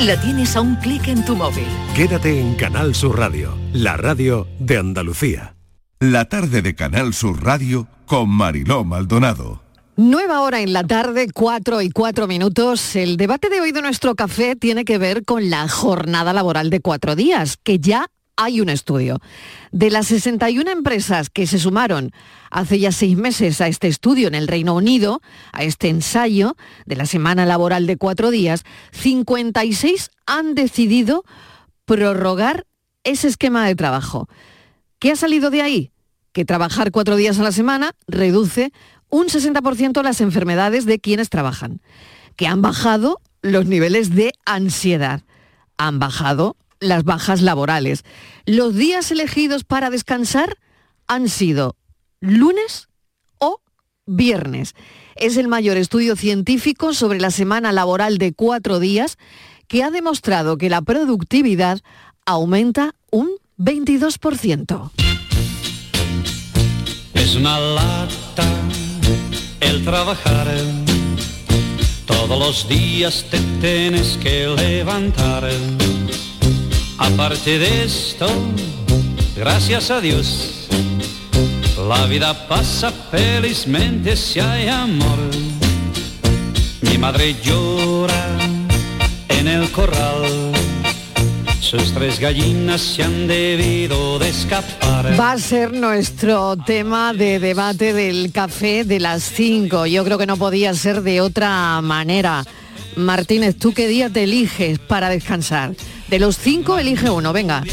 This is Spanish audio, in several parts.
la tienes a un clic en tu móvil. Quédate en Canal Sur Radio, la radio de Andalucía. La tarde de Canal Sur Radio con Mariló Maldonado. Nueva hora en la tarde, 4 y 4 minutos. El debate de hoy de nuestro café tiene que ver con la jornada laboral de cuatro días, que ya hay un estudio. De las 61 empresas que se sumaron hace ya seis meses a este estudio en el Reino Unido, a este ensayo de la semana laboral de cuatro días, 56 han decidido prorrogar ese esquema de trabajo. ¿Qué ha salido de ahí? Que trabajar cuatro días a la semana reduce un 60% las enfermedades de quienes trabajan, que han bajado los niveles de ansiedad, han bajado las bajas laborales. Los días elegidos para descansar han sido lunes o viernes. Es el mayor estudio científico sobre la semana laboral de cuatro días que ha demostrado que la productividad aumenta un 22%. Es una lata el trabajar. Todos los días te tienes que levantar. Aparte de esto, gracias a Dios, la vida pasa felizmente si hay amor. Mi madre llora en el corral. Sus tres gallinas se han debido de escapar. Va a ser nuestro tema de debate del café de las 5. Yo creo que no podía ser de otra manera. Martínez, ¿tú qué día te eliges para descansar? De los cinco, elige uno, venga.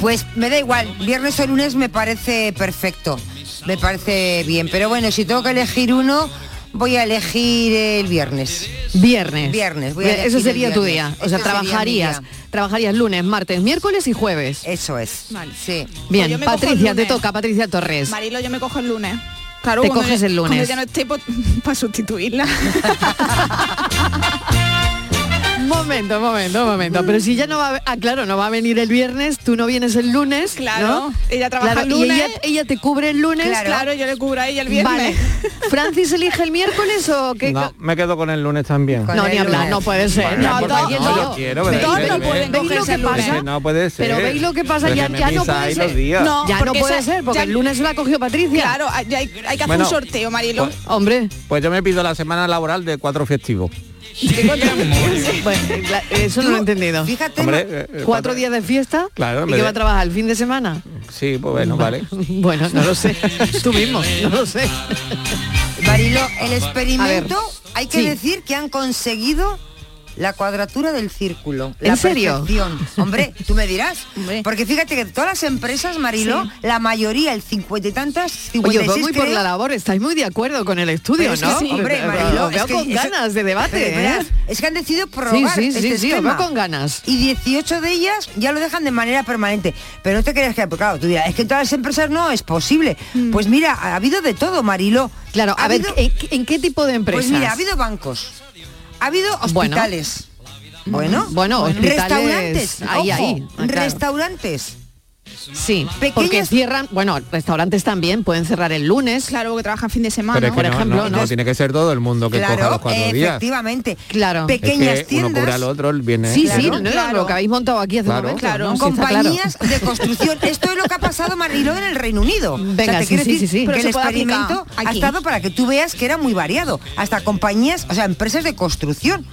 Pues me da igual, viernes o lunes me parece perfecto, me parece bien, pero bueno, si tengo que elegir uno, voy a elegir el viernes. Viernes. Viernes, voy a elegir Ese el sería tu día. O sea, trabajarías. Trabajarías lunes, martes, miércoles y jueves. Eso es. Vale. Sí. Bien, Pues Patricia, te toca, Patricia Torres. Marilo, yo me cojo el lunes. Claro, Te coges el lunes. Cuando ya no esté para sustituirla. Un momento, un momento, un momento. Pero si ya no va a... Ah, claro, no va a venir el viernes, tú no vienes el lunes, Claro, ¿no? ella trabaja Claro, el y lunes. ella, ella te cubre el lunes. claro. yo le cubro a ella el viernes. Vale. ¿Francis elige el miércoles o qué? No, me quedo con el lunes también. Con No, ni hablar, lunes. no puede ser. Bueno, no, no, yo quiero, ¿Veis pero lo es que- que- ¿Veis pueden lo que pasa? No puede ser. Pero veis lo que pasa, ya, no puede ser. No, ya no porque puede ser, porque el lunes la cogió Patricia. Claro, hay, que hacer un sorteo, Marilo. pues- Hombre, Pues yo me pido la semana laboral de cuatro festivos. bueno, eso no lo he entendido. Fíjate, Hombre, eh, eh, ¿Cuatro días de fiesta? Claro, ¿Y que va a trabajar el fin de semana? Sí, pues bueno, vale. Bueno, no lo sé. Tú mismo, no lo sé. Marilo, el experimento, hay que sí. decir que han conseguido la cuadratura del círculo. ¿En la serio? perfección. Hombre, tú me dirás. Hombre. Porque fíjate que todas las empresas, Marilo, Sí. la mayoría, el cincuenta y tantas, Oye, 56 os veo muy por la labor, estáis muy de acuerdo con el estudio, es ¿no? sí, hombre, veo es que con eso- ganas de debate, ¿eh? Es que han decidido prorrogar sí, sí, este sí, con ganas. Y 18 de ellas ya lo dejan de manera permanente. Pero no te creas que, claro, tú dirás, es que en todas las empresas no es posible. Pues mira, ha habido de todo, Marilo. Claro, Ha a ver, habido- ¿en, en qué tipo de empresas? Pues mira, ha habido bancos, ha habido Bueno. hospitales. Bueno, Bueno, hospitales, restaurantes, ahí, ojo, ahí, ah, claro. restaurantes. Sí, pequeñas- porque cierran, bueno, restaurantes también pueden cerrar el lunes. Claro, que trabajan fin de semana. Pero es que por no, ejemplo, no, ¿no? no tiene que ser todo el mundo que coja Claro, los cuatro días. efectivamente. Claro. Es Pequeñas uno tiendas. cubre al otro el viernes. Sí, Claro, sí, no, claro. lo que habéis montado aquí hace Claro. un momento. Claro, compañías de construcción. Esto es lo que ha pasado, Mariló, en el Reino Unido. Venga, te sí, quiero sí, decir sí, sí. Que el experimento ha estado para que tú veas que era muy variado. Hasta compañías, o sea, empresas de construcción.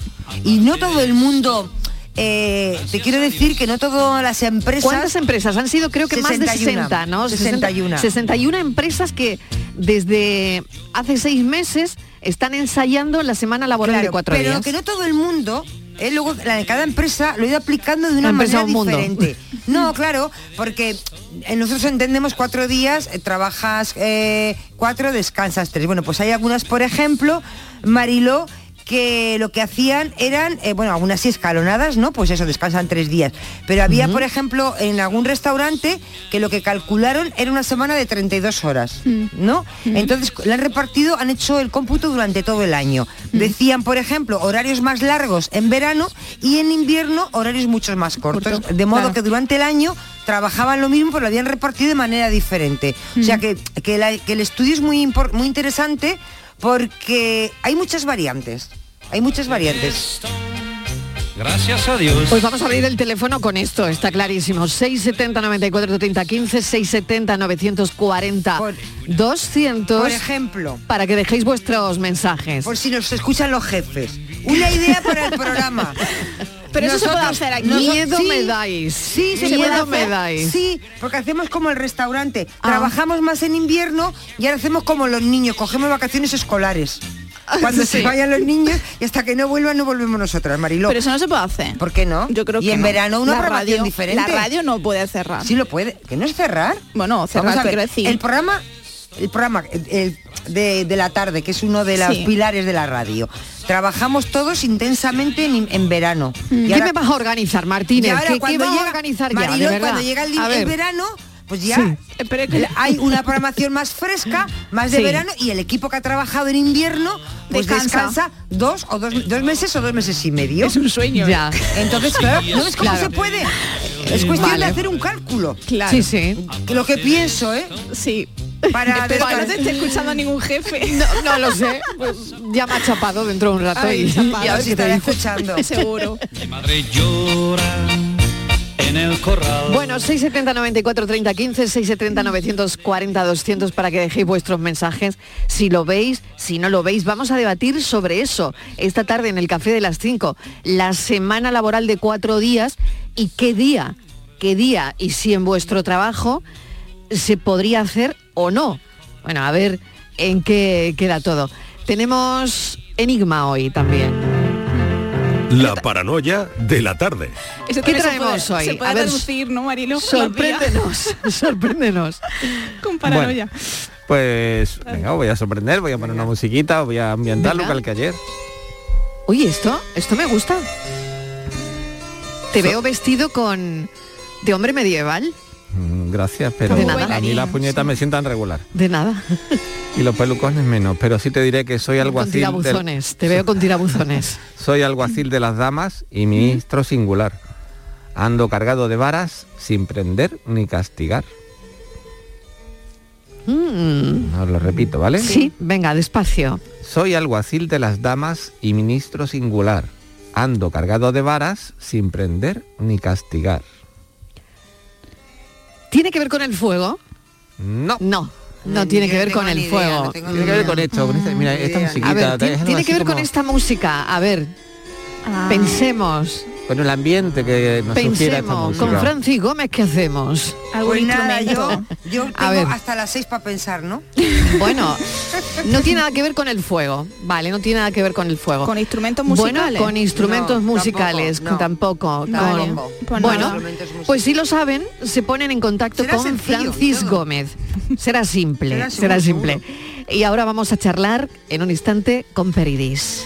Y no todo el mundo... eh, te quiero decir que no todas las empresas... ¿Cuántas empresas? Han sido creo que más de 61, 60, ¿no? 61. 61 empresas que desde hace seis meses están ensayando la semana laboral de Claro, cuatro pero días. que no todo el mundo eh, luego la de cada empresa lo ha ido aplicando de una manera un mundo. diferente. No, claro, porque eh, nosotros entendemos cuatro días, eh, trabajas eh, cuatro, descansas tres. Bueno, pues hay algunas, por ejemplo, Mariló, que lo que hacían eran, eh, bueno, algunas sí escalonadas, ¿no? Pues eso, descansan tres días. Pero había, por ejemplo, en algún restaurante que lo que calcularon era una semana de 32 horas, ¿no? Entonces, la han repartido, han hecho el cómputo durante todo el año. Decían, por ejemplo, horarios más largos en verano y en invierno horarios mucho más cortos. Corto, de modo claro. que durante el año trabajaban lo mismo, pero lo habían repartido de manera diferente. O sea que, que la- que el estudio es muy, muy interesante porque hay muchas variantes. Hay muchas variantes. Gracias a Dios. Pues vamos a abrir el teléfono con esto, está clarísimo. 670 94 30 15, 670 940 200. Por ejemplo. Para que dejéis vuestros mensajes. Por si nos escuchan los jefes. Una idea para el programa. Pero eso se puede hacer aquí. Miedo me dais. Sí, se Miedo hacer. me dais. Sí, porque hacemos como el restaurante. Ah. Trabajamos más en invierno y ahora hacemos como los niños, cogemos vacaciones escolares. Cuando Sí. se vayan los niños y hasta que no vuelvan no volvemos nosotras, Mariló. Pero eso no se puede hacer. ¿Por qué no? Yo creo y que en no. verano una La programación radio- diferente. La radio no puede cerrar. Sí lo puede. ¿Que no es cerrar? Bueno, cerrar, quiero decir. El programa, el programa el- de, de la tarde, que es uno de los Sí. pilares de la radio. Trabajamos todos intensamente en, en verano. Y ¿Qué ahora- me vas a organizar, Martínez? y ahora ¿Qué, qué cuando vas llega, a organizar ya? De cuando llega el, verano, pues ya hay una programación más fresca, más de Sí. verano, y el equipo que ha trabajado en invierno, pues Descansa. descansa dos o dos, dos meses o dos meses y medio. Es un sueño. Ya. Entonces, claro, ¿no ves cómo Claro. se puede? Es cuestión Vale. de hacer un cálculo. Claro. Sí, sí. Lo que pienso, ¿eh? Sí. Para Espero que no te esté escuchando ningún jefe. No, no lo sé. Pues ya me ha chapado dentro de un rato Ay, y, chapado, y a ver Si estará escuchando. Seguro. Mi madre llora en el corral. Bueno, 670 94 30 15, 670 940 200 para que dejéis vuestros mensajes. Si lo veis, si no lo veis, vamos a debatir sobre eso esta tarde en el Café de las 5. La semana laboral de cuatro días y qué día, qué día y si en vuestro trabajo se podría hacer o no. Bueno, a ver en qué queda todo. Tenemos enigma hoy también. La paranoia de la tarde. Eso ¿Qué se traemos puede- hoy? Se puede A ver, traducir, ¿no, Marilo? Sorpréndenos, sorpréndenos. Con paranoia. Pues venga, os voy a sorprender, voy a poner una musiquita, os voy a ambientarlo Venga. igual que ayer. Oye, esto, esto me gusta. Te veo vestido con de hombre medieval. Mm, Gracias, pero De nada. a mí las puñetas me sientan regular. De nada. Y los pelucones menos, pero sí te diré que soy con alguacil del- tirabuzones. Te veo con tirabuzones. soy alguacil de las damas y ministro singular. Ando cargado de varas sin prender ni castigar. Mm, Os lo repito, ¿vale? sí, venga, despacio. Soy alguacil de las damas y ministro singular. Ando cargado de varas sin prender ni castigar. ¿Tiene que ver con el fuego? No. No, no Yo tiene que ver con el idea, fuego. no Tiene que ver con esto, con esta, mira, esta musiquita. A ver, tiene que ver con como- esta música. A ver, Ah. pensemos, con el ambiente que nos esta pensemos. música. Con Francis Gómez, ¿qué hacemos? Pues nada, yo, yo A tengo ver. hasta las seis para pensar, ¿no? Bueno, no tiene nada que ver con el fuego. Vale, no tiene nada que ver con el fuego. Con instrumentos musicales. Bueno, con instrumentos No, musicales, tampoco, no. tampoco. con- Tampoco. Pues bueno, musicales. pues si lo saben, se ponen en contacto Será con sencillo, Francis todo. Gómez. Será simple, Será será, seguro, simple. Y ahora vamos a charlar en un instante con Peridis.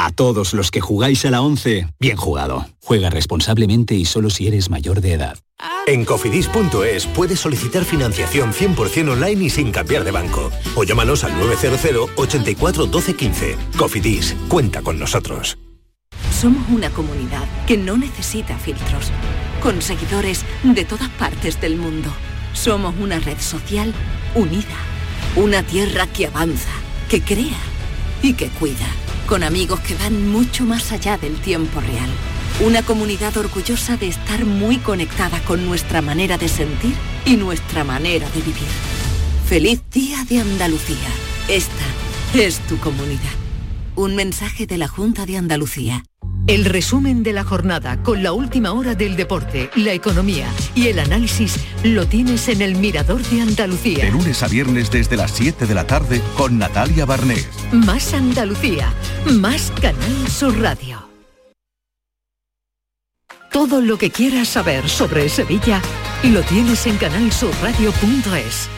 A todos los que jugáis a la 11, bien jugado. Juega responsablemente y solo si eres mayor de edad. En cofidis.es puedes solicitar financiación 100% online y sin cambiar de banco. O llámanos al 900 84 12 15. Cofidis, cuenta con nosotros. Somos una comunidad que no necesita filtros, con seguidores de todas partes del mundo. Somos una red social unida, una tierra que avanza, que crea y que cuida, con amigos que van mucho más allá del tiempo real. Una comunidad orgullosa de estar muy conectada con nuestra manera de sentir y nuestra manera de vivir. Feliz Día de Andalucía. Esta es tu comunidad. Un mensaje de la Junta de Andalucía. El resumen de la jornada con la última hora del deporte, la economía y el análisis lo tienes en el Mirador de Andalucía. De lunes a viernes desde las 7 de la tarde con Natalia Barnés. Más Andalucía, más Canal Sur Radio. Todo lo que quieras saber sobre Sevilla lo tienes en canalsurradio.es.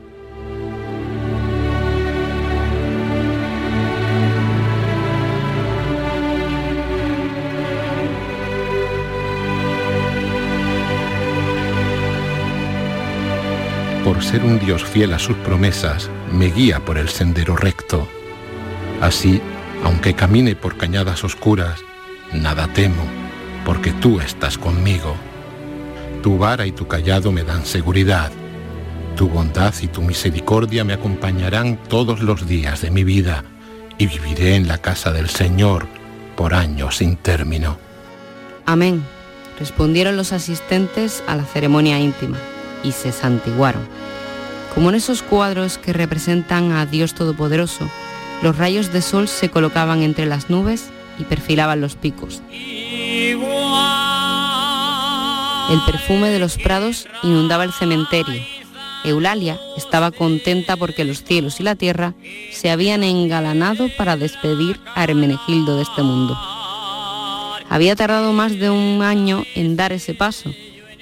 Por ser un Dios fiel a sus promesas, me guía por el sendero recto. Así, aunque camine por cañadas oscuras, nada temo, porque tú estás conmigo. Tu vara y tu callado me dan seguridad. Tu bondad y tu misericordia me acompañarán todos los días de mi vida y viviré en la casa del Señor por años sin término. Amén, respondieron los asistentes a la ceremonia íntima y se santiguaron. Como en esos cuadros que representan a Dios Todopoderoso, los rayos de sol se colocaban entre las nubes y perfilaban los picos. El perfume de los prados inundaba el cementerio. Eulalia estaba contenta porque los cielos y la tierra se habían engalanado para despedir a Hermenegildo de este mundo. Había tardado más de un año en dar ese paso,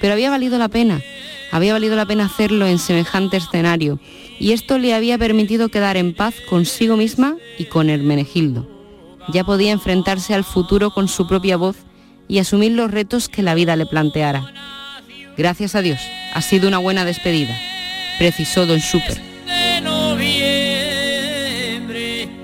pero había valido la pena había valido la pena hacerlo en semejante escenario y esto le había permitido quedar en paz consigo misma y con Hermenegildo. Ya podía enfrentarse al futuro con su propia voz y asumir los retos que la vida le planteara. Gracias a Dios, ha sido una buena despedida, precisó don Schupper.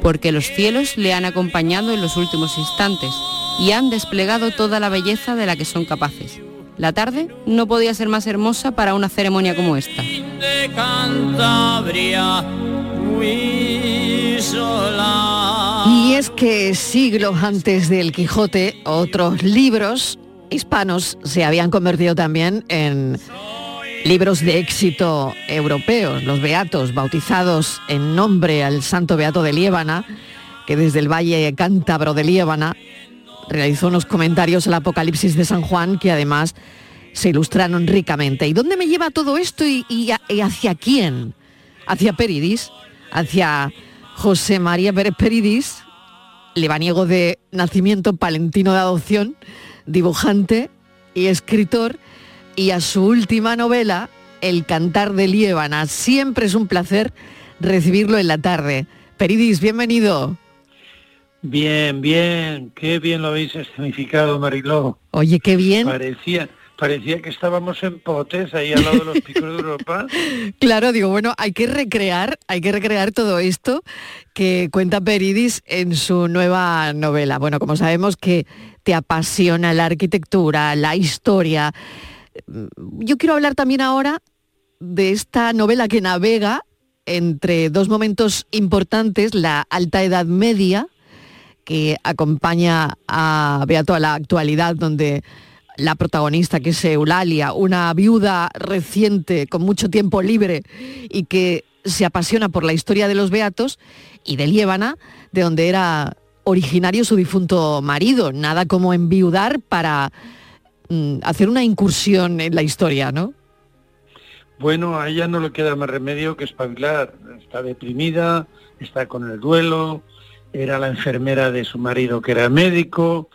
Porque los cielos le han acompañado en los últimos instantes y han desplegado toda la belleza de la que son capaces. La tarde no podía ser más hermosa para una ceremonia como esta. Y es que siglos antes del Quijote, otros libros hispanos se habían convertido también en libros de éxito europeos, los Beatos, bautizados en nombre al Santo Beato de Liébana, que desde el Valle Cántabro de Liébana realizó unos comentarios al Apocalipsis de San Juan que además se ilustraron ricamente. ¿Y dónde me lleva todo esto y, hacia quién? ¿Hacia Peridis? ¿Hacia José María Pérez Peridis? Lebaniego de nacimiento, palentino de adopción, dibujante y escritor, y a su última novela, El cantar de Liébana. Siempre es un placer recibirlo en la tarde. Peridis, bienvenido. Bien, bien, qué bien lo habéis escenificado, Mariló. Oye, qué bien. Parecía, parecía que estábamos en Potes, ahí al lado de los picos de Europa. claro, digo, bueno, hay que recrear, hay que recrear todo esto que cuenta Peridis en su nueva novela. Bueno, como sabemos que te apasiona la arquitectura, la historia. Yo quiero hablar también ahora de esta novela que navega entre dos momentos importantes, la alta edad media, que acompaña a Beato a la actualidad, donde la protagonista, que es Eulalia, una viuda reciente con mucho tiempo libre y que se apasiona por la historia de los Beatos, y de Liébana, de donde era originario su difunto marido. Nada como enviudar para mm, hacer una incursión en la historia, ¿no? Bueno, a ella no le queda más remedio que espabilar. Está deprimida, está con el duelo, era la enfermera de su marido que era médico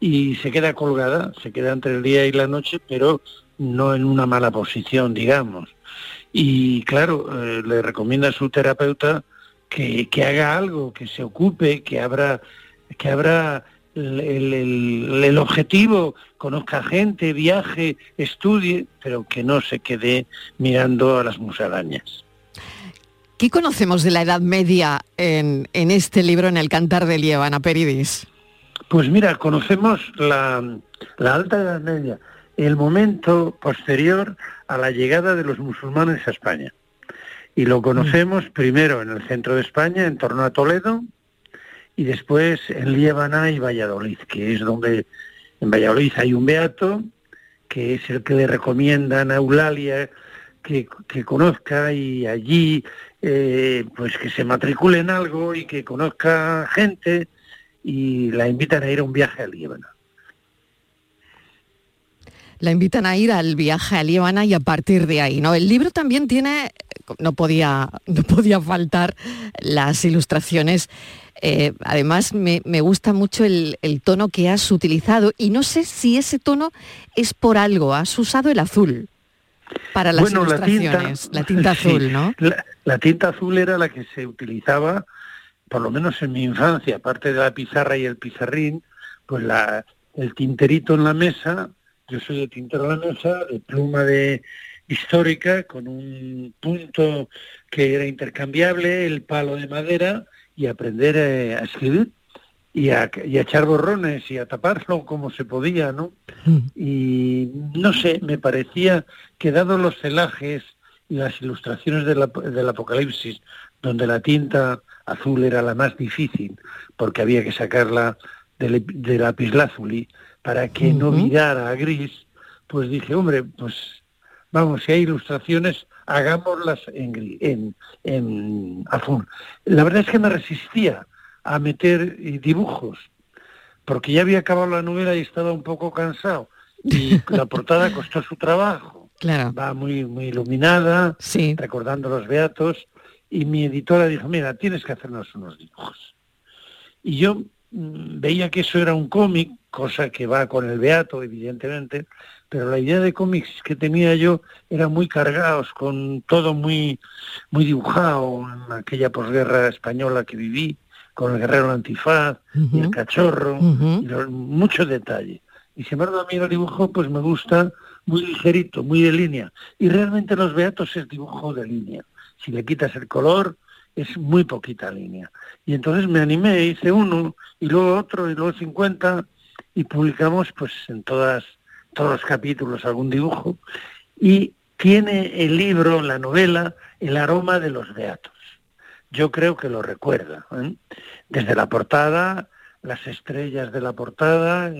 y se queda colgada, se queda entre el día y la noche, pero no en una mala posición, digamos. Y claro, eh, le recomienda a su terapeuta que, que, haga algo, que se ocupe, que abra, que abra el, el, el, objetivo, conozca gente, viaje, estudie, pero que no se quede mirando a las musarañas. ¿Qué conocemos de la Edad Media en, en este libro, en el Cantar de Lievana, Peridis? Pues mira, conocemos la, la Alta Edad Media, el momento posterior a la llegada de los musulmanes a España. Y lo conocemos mm. primero en el centro de España, en torno a Toledo, y después en Liébana y Valladolid, que es donde en Valladolid hay un beato, que es el que le recomiendan a Eulalia que, que conozca y allí eh, pues que se matricule en algo y que conozca gente y la invitan a ir a un viaje a Líbana. La invitan a ir al viaje a Líbana y a partir de ahí, ¿no? El libro también tiene, no podía, no podía faltar las ilustraciones. Eh, además, me, me, gusta mucho el, el, tono que has utilizado y no sé si ese tono es por algo. Has usado el azul para las bueno, ilustraciones, la tinta, la tinta azul, sí, ¿no? La, la, tinta azul era la que se utilizaba, por lo menos en mi infancia, aparte de la pizarra y el pizarrín, pues la, el tinterito en la mesa, yo soy de tintero en la mesa, de pluma de histórica, con un punto que era intercambiable, el palo de madera, y aprender eh, a escribir y a, y a, echar borrones y a taparlo como se podía, ¿no? Mm. Y no sé, me parecía que dado los celajes las ilustraciones del Apocalipsis, donde la tinta azul era la más difícil, porque había que sacarla de, de lapislázuli para que uh -huh. no virara a gris, pues dije, hombre, pues vamos, si hay ilustraciones, hagámoslas en, gris, en, en azul. La verdad es que me resistía a meter dibujos, porque ya había acabado la novela y estaba un poco cansado. Y la portada costó su trabajo. Claro. Va muy, muy iluminada, sí. recordando los beatos. Y mi editora dijo, mira, tienes que hacernos unos dibujos. Y yo mmm, veía que eso era un cómic, cosa que va con el beato, evidentemente, pero la idea de cómics que tenía yo era muy cargados, con todo muy, muy dibujado en aquella posguerra española que viví con el guerrero antifaz, uh -huh. y el cachorro, uh -huh. y los, mucho detalle. Y sin embargo a mí el dibujo pues me gusta muy ligerito, muy de línea. Y realmente los beatos es dibujo de línea. Si le quitas el color, es muy poquita línea. Y entonces me animé, hice uno, y luego otro, y luego 50, y publicamos pues en todas, todos los capítulos algún dibujo. Y tiene el libro, la novela, el aroma de los beatos yo creo que lo recuerda. ¿eh? Desde la portada, las estrellas de la portada,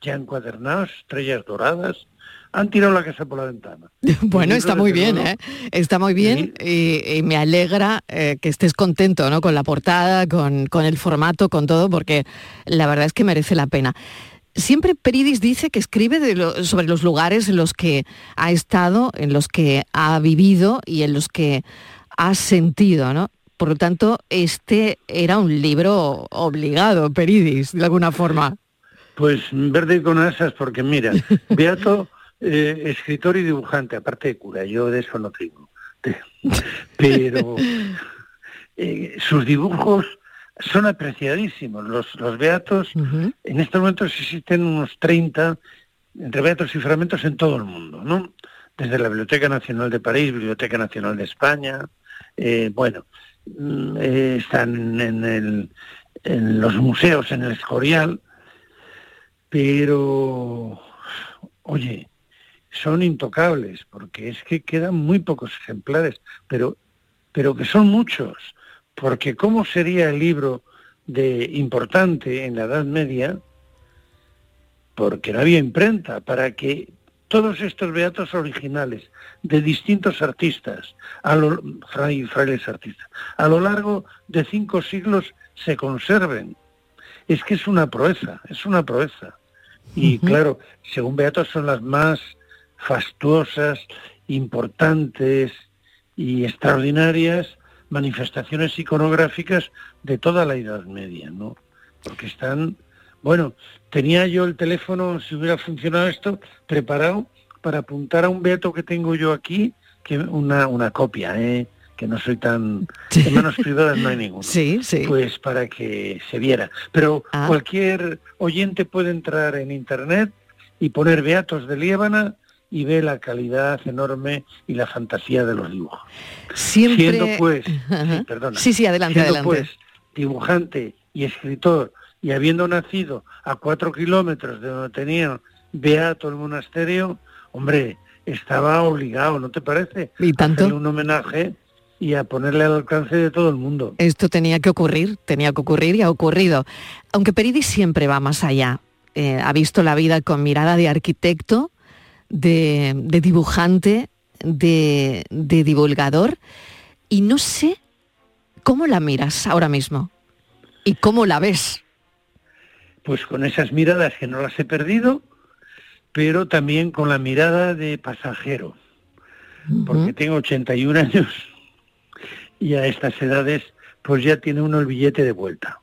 ya encuadernados, estrellas doradas, han tirado la casa por la ventana. Bueno, está muy bien, ¿eh? Está muy bien sí. y, y, me alegra eh, que estés contento ¿no? con la portada, con, con el formato, con todo, porque la verdad es que merece la pena. Siempre Peridis dice que escribe de lo, sobre los lugares en los que ha estado, en los que ha vivido y en los que ha sentido, ¿no? Por lo tanto, este era un libro obligado, Peridis, de alguna forma. Pues verde con asas, porque mira, Beato, eh, escritor y dibujante, aparte de cura, yo de eso no tengo. Pero eh, sus dibujos son apreciadísimos. Los, los Beatos, uh -huh. en estos momentos existen unos 30 entre Beatos y fragmentos en todo el mundo, ¿no? Desde la Biblioteca Nacional de París, Biblioteca Nacional de España, eh, bueno, eh, están en, el, en, los museos, en el Escorial, pero, oye, son intocables, porque es que quedan muy pocos ejemplares, pero, pero que son muchos, porque ¿cómo sería el libro de importante en la Edad Media? Porque no había imprenta, para que todos estos beatos originales de distintos artistas, a lo, fray- frailes artistas, a lo largo de cinco siglos se conserven. Es que es una proeza, es una proeza. Y claro, según Beatos son las más fastuosas, importantes y extraordinarias manifestaciones iconográficas de toda la Edad Media, ¿no? Porque están, bueno, tenía yo el teléfono, si hubiera funcionado esto, preparado para apuntar a un beato que tengo yo aquí, que una, una copia, ¿eh? que no soy tan... En manos privadas no hay ninguno. Sí, sí. Pues para que se viera. Pero Ah. cualquier oyente puede entrar en internet y poner Beatos de Liébana y ve la calidad enorme y la fantasía de los dibujos. Siempre... Siendo pues, sí, perdona, Sí, sí, adelante, siendo adelante. pues dibujante y escritor y habiendo nacido a cuatro kilómetros de donde tenía Beato el monasterio, hombre, estaba obligado, ¿no te parece? Y tanto. A hacerle un homenaje y a ponerle al alcance de todo el mundo. Esto tenía que ocurrir, tenía que ocurrir y ha ocurrido. Aunque Peridis siempre va más allá. Eh, ha visto la vida con mirada de arquitecto, de, de dibujante, de, de divulgador. Y no sé cómo la miras ahora mismo. ¿Y cómo la ves? Pues con esas miradas que no las he perdido, pero también con la mirada de pasajero, porque tengo 81 años y a estas edades pues ya tiene uno el billete de vuelta.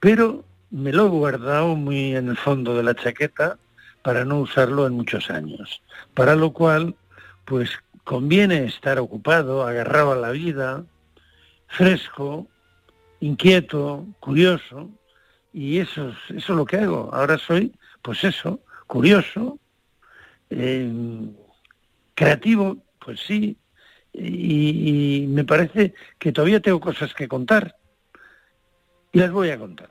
Pero me lo he guardado muy en el fondo de la chaqueta para no usarlo en muchos años. Para lo cual, pues conviene estar ocupado, agarrado a la vida, fresco, inquieto, curioso, y eso es, eso es lo que hago. Ahora soy, pues eso, curioso, eh, creativo, pues sí, y, y me parece que todavía tengo cosas que contar. Y las voy a contar.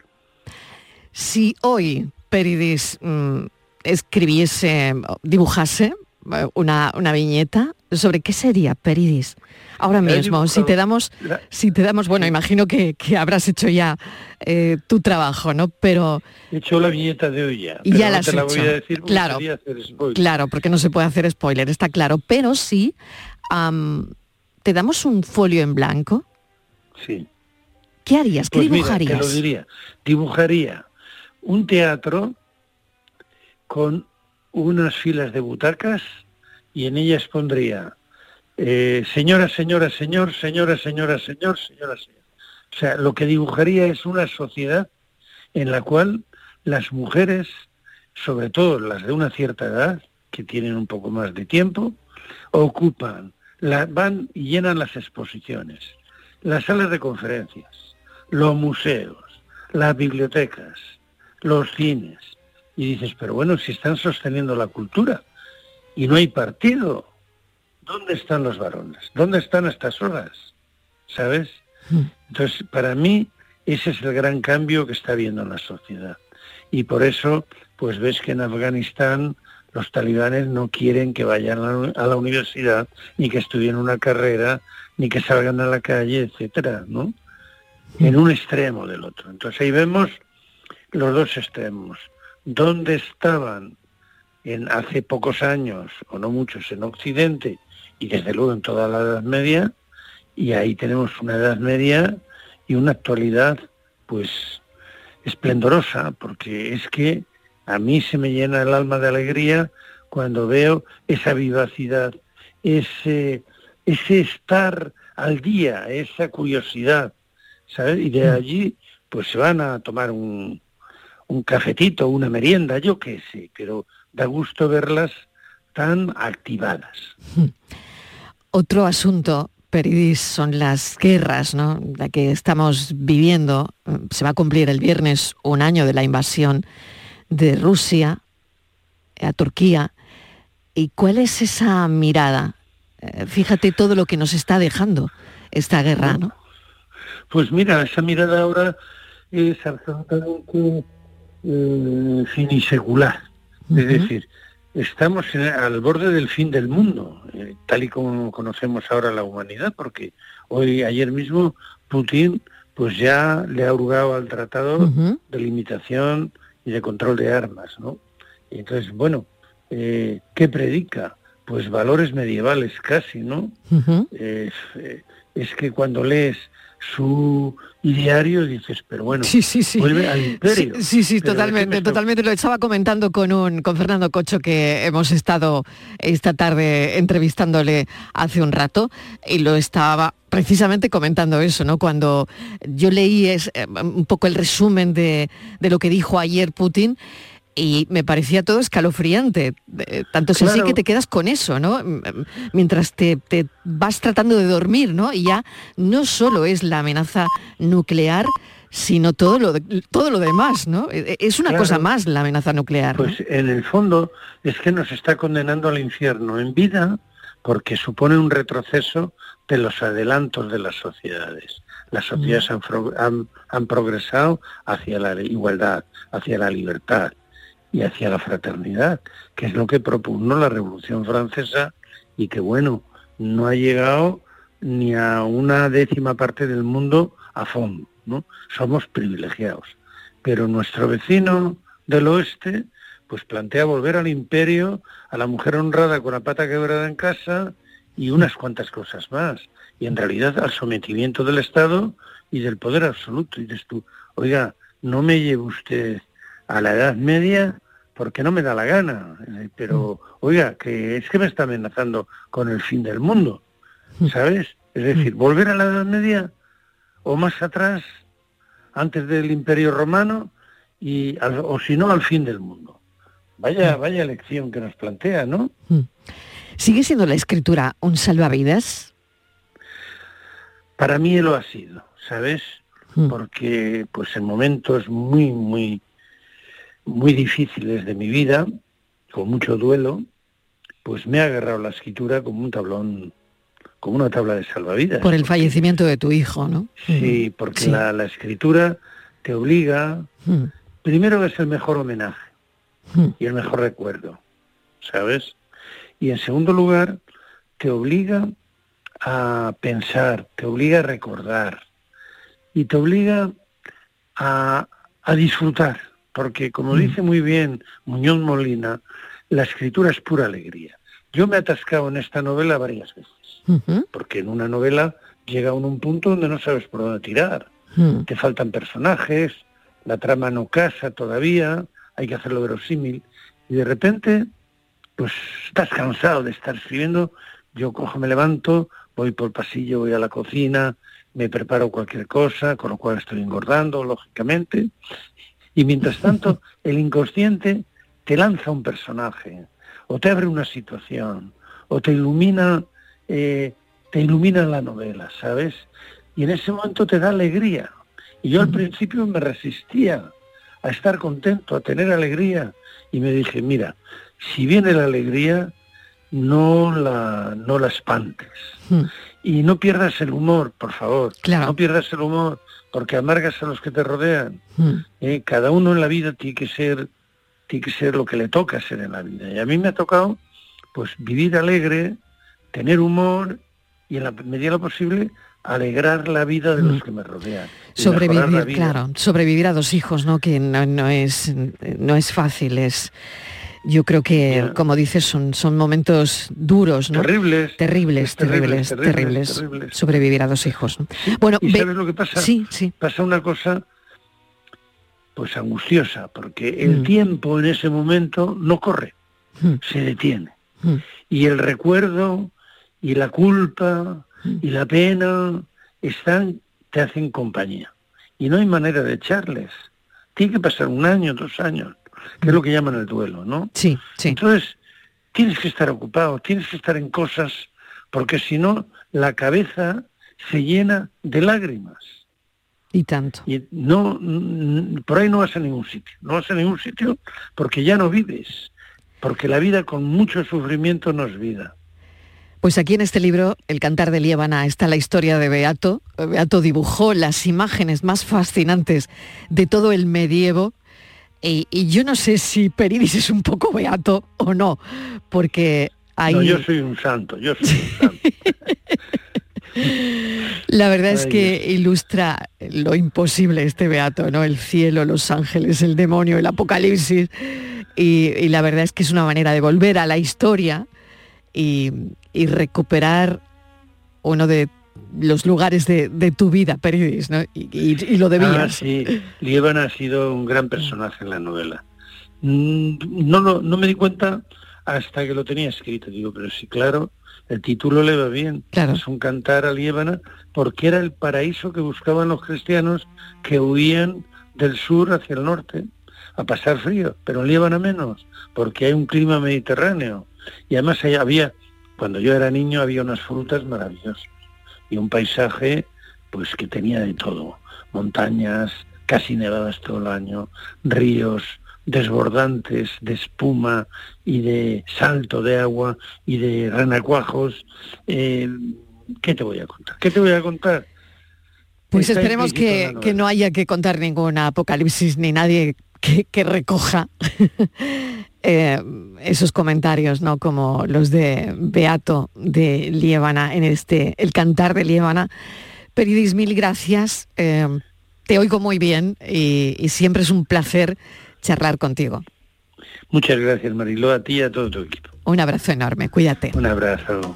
Si hoy Peridis mm, escribiese, dibujase eh, una, una viñeta, ¿sobre qué sería Peridis? Ahora mismo, si te damos, si te damos, bueno, imagino que, que habrás hecho ya eh, tu trabajo, ¿no? Pero He hecho la viñeta de hoy ya. y ya la has la hecho. voy a decir claro, hacer claro, porque no se puede hacer spoiler, está claro. Pero sí, te damos un folio en blanco. Sí. ¿Qué harías? ¿Qué Pues mira, dibujarías? te lo diría. Dibujaría un teatro con unas filas de butacas y en ellas pondría eh, señora, señora, señor, señora, señora, señor, señora, señor. O sea, lo que dibujaría es una sociedad en la cual las mujeres, sobre todo las de una cierta edad, que tienen un poco más de tiempo, ocupan, la, van y llenan las exposiciones, las salas de conferencias, los museos, las bibliotecas, los cines. Y dices, pero bueno, si están sosteniendo la cultura y no hay partido, ¿dónde están los varones? ¿Dónde están a estas horas? ¿Sabes? Entonces, para mí, ese es el gran cambio que está habiendo en la sociedad. Y por eso, pues ves que en Afganistán los talibanes no quieren que vayan a la- a la universidad, ni que estudien una carrera, ni que salgan a la calle, etcétera, ¿no? En un extremo del otro. Entonces ahí vemos los dos extremos. ¿Dónde estaban en hace pocos años, o no muchos, en Occidente, y desde luego en toda la Edad Media, y ahí tenemos una Edad Media y una actualidad, pues, esplendorosa, porque es que a mí se me llena el alma de alegría cuando veo esa vivacidad, ese, ese estar al día, esa curiosidad, ¿sabes? Y de allí, pues se van a tomar un, un cafetito, una merienda, yo qué sé, pero da gusto verlas tan activadas. Otro asunto, Peridis, son las guerras, ¿no? La que estamos viviendo. Se va a cumplir el viernes un año de la invasión de Rusia a Turquía. ¿Y cuál es esa mirada? Eh, Fíjate todo lo que nos está dejando esta guerra, ¿no? Pues mira, esa mirada ahora es absolutamente eh, finisecular. Es decir, estamos en- al borde del fin del mundo, eh, tal y como conocemos ahora la humanidad, porque hoy, ayer mismo, Putin pues ya le ha hurgado al tratado de limitación y de control de armas, ¿no? Y entonces, bueno, eh, ¿qué predica? Pues valores medievales casi, ¿no? Eh, es que cuando lees su diario dices, pero bueno, Sí, sí, sí. vuelve al imperio. Sí, sí, sí, Pero ¿de qué totalmente, totalmente. Lo estaba comentando con un con Fernando Cocho que hemos estado esta tarde entrevistándole hace un rato y lo estaba precisamente comentando eso, ¿no? Cuando yo leí es, eh, un poco el resumen de, de lo que dijo ayer Putin y me parecía todo escalofriante. Eh, Tanto es así que te quedas con eso, ¿no? Mientras te, te vas tratando de dormir, ¿no? Y ya no solo es la amenaza nuclear, sino todo lo, de- todo lo demás, ¿no? E- e- Es una Claro. cosa más la amenaza nuclear. ¿no? Pues en el fondo es que nos está condenando al infierno en vida porque supone un retroceso de los adelantos de las sociedades. Las sociedades han, han- han progresado hacia la igualdad, hacia la libertad y hacia la fraternidad, que es lo que propugnó la Revolución Francesa y que, bueno, no ha llegado ni a una décima parte del mundo a fondo, ¿no? Somos privilegiados. Pero nuestro vecino del oeste, pues plantea volver al imperio, a la mujer honrada con la pata quebrada en casa y unas cuantas cosas más. Y en realidad al sometimiento del Estado y del poder absoluto. Y dices tú, oiga, no me lleve usted a la Edad Media porque no me da la gana. Eh, Pero, oiga, que es que me está amenazando con el fin del mundo. ¿Sabes? Es decir, volver a la Edad Media o más atrás, antes del Imperio Romano, y al- o si no, al fin del mundo. Vaya, vaya lección que nos plantea, ¿no? ¿Sigue siendo la escritura un salvavidas? Para mí lo ha sido, ¿sabes? Mm. Porque pues en momentos muy, muy, muy difíciles de mi vida, con mucho duelo, pues me ha agarrado la escritura como un tablón, como una tabla de salvavidas. Por el fallecimiento de tu hijo, ¿no? Sí, porque Sí. La, la escritura te obliga, Mm. primero es el mejor homenaje Mm. y el mejor recuerdo, ¿sabes? Y en segundo lugar, te obliga a pensar, te obliga a recordar y te obliga a, a disfrutar, porque como dice muy bien Muñoz Molina, la escritura es pura alegría. Yo me he atascado en esta novela varias veces, porque en una novela llega a un punto donde no sabes por dónde tirar. Mm. Te faltan personajes, la trama no casa todavía, hay que hacerlo verosímil, y de repente, pues estás cansado de estar escribiendo, yo cojo, me levanto, voy por el pasillo, voy a la cocina, me preparo cualquier cosa, con lo cual estoy engordando, lógicamente, y mientras tanto, el inconsciente te lanza un personaje, o te abre una situación, o te ilumina, eh, te ilumina la novela, ¿sabes? Y en ese momento te da alegría. Y yo al principio me resistía a estar contento, a tener alegría, y me dije, mira, si viene la alegría, no la, no la espantes. Y no pierdas el humor, por favor. No pierdas el humor, porque amargas a los que te rodean. ¿eh? Cada uno en la vida tiene que ser tiene que ser lo que le toca ser en la vida. Y a mí me ha tocado pues vivir alegre, tener humor y en la medida de lo posible alegrar la vida de los que me rodean. Sobrevivir, claro, sobrevivir a dos hijos, ¿no? Que no, no es, no es fácil, es... Yo creo que, como dices, son, son momentos duros, ¿no? Terribles. Terribles, Es terrible, terribles, terrible, terribles, terrible. Sobrevivir a dos hijos. ¿no? Bueno, ¿Y ve- sabes lo que pasa? Sí, sí. Pasa una cosa pues angustiosa, porque el Mm. tiempo en ese momento no corre, se detiene. Mm. Y el recuerdo y la culpa y la pena están, te hacen compañía. Y no hay manera de echarles. Tiene que pasar un año, dos años, que es lo que llaman el duelo, ¿no? Sí, sí. Entonces, tienes que estar ocupado, tienes que estar en cosas, porque si no, la cabeza se llena de lágrimas. Y tanto. Y no, por ahí no vas a ningún sitio. No vas a ningún sitio porque ya no vives. Porque la vida con mucho sufrimiento no es vida. Pues aquí en este libro, El cantar de Liébana, está la historia de Beato. Beato dibujó las imágenes más fascinantes de todo el medievo Y, y yo no sé si Peridis es un poco beato o no, porque hay... No, yo soy un santo, yo soy un santo. La verdad es que ilustra lo imposible este beato, ¿no? El cielo, los ángeles, el demonio, el apocalipsis. Y, y la verdad es que es una manera de volver a la historia y, y recuperar uno de los lugares de, de tu vida, Peridis, ¿no? Y, y- y lo Ah, debías. sí, Líbana ha sido un gran personaje en la novela. Mm, No, lo- no me di cuenta hasta que lo tenía escrito, digo, pero sí, claro, el título le va bien. Es un cantar a Líbana porque era el paraíso que buscaban los cristianos que huían del sur hacia el norte a pasar frío, pero en menos, porque hay un clima mediterráneo. Y además había, cuando yo era niño, había unas frutas maravillosas y un paisaje pues que tenía de todo, montañas casi nevadas todo el año, ríos desbordantes de espuma y de salto de agua y de renacuajos. Eh, ¿Qué te voy a contar? ¿Qué te voy a contar? Pues Está esperemos que, que no haya que contar ningún apocalipsis ni nadie que, que recoja eh, esos comentarios, ¿no? Como los de Beato de Liébana en este El cantar de Liébana. Peridis, mil gracias. eh, te oigo muy bien y, y siempre es un placer charlar contigo. Muchas gracias, Mariló, a ti y a todo tu equipo. Un abrazo enorme, cuídate. Un abrazo.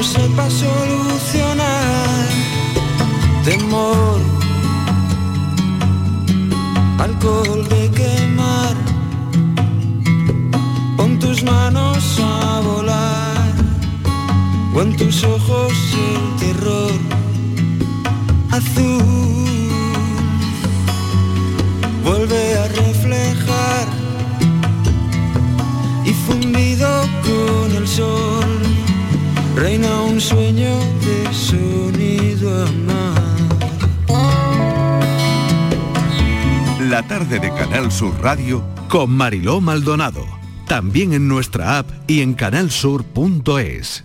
No sepa solucionar temor, alcohol de quemar, pon tus manos a volar, o en tus ojos el terror azul, vuelve a reflejar y fundido con el sol, reina un sueño de sonido amar. La tarde de Canal Sur Radio con Mariló Maldonado. También en nuestra app y en canalsur.es.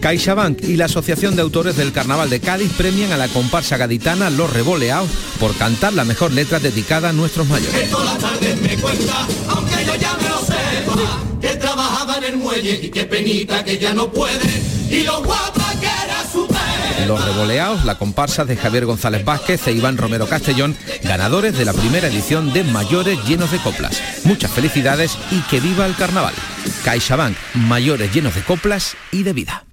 CaixaBank y la Asociación de Autores del Carnaval de Cádiz premian a la comparsa gaditana Los Revoleados por cantar la mejor letra dedicada a nuestros mayores. Los Revoleados, la comparsa de Javier González Vázquez e Iván Romero Castellón, ganadores de la primera edición de Mayores llenos de coplas. Muchas felicidades y que viva el carnaval. CaixaBank, mayores llenos de coplas y de vida.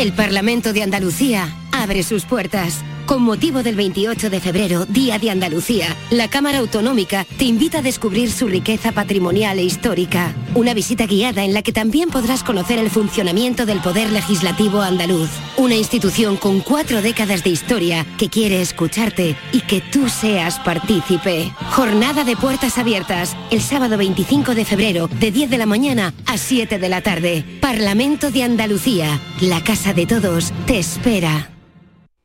El Parlamento de Andalucía abre sus puertas. Con motivo del 28 de febrero, Día de Andalucía, la Cámara Autonómica te invita a descubrir su riqueza patrimonial e histórica. Una visita guiada en la que también podrás conocer el funcionamiento del Poder Legislativo andaluz. Una institución con cuatro décadas de historia que quiere escucharte y que tú seas partícipe. Jornada de puertas abiertas, el sábado 25 de febrero, de 10 de la mañana a 7 de la tarde. Parlamento de Andalucía, la casa de todos, te espera.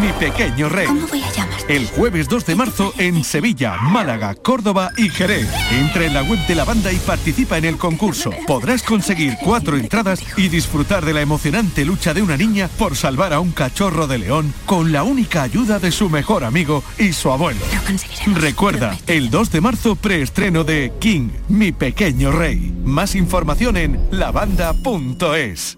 mi pequeño rey. ¿Cómo voy a? El jueves 2 de marzo en Sevilla, Málaga, Córdoba y Jerez. Entra en la web de la banda y participa en el concurso. Podrás conseguir cuatro entradas y disfrutar de la emocionante lucha de una niña por salvar a un cachorro de león con la única ayuda de su mejor amigo y su abuelo. Recuerda, el 2 de marzo preestreno de King, mi pequeño rey. Más información en lavanda.es.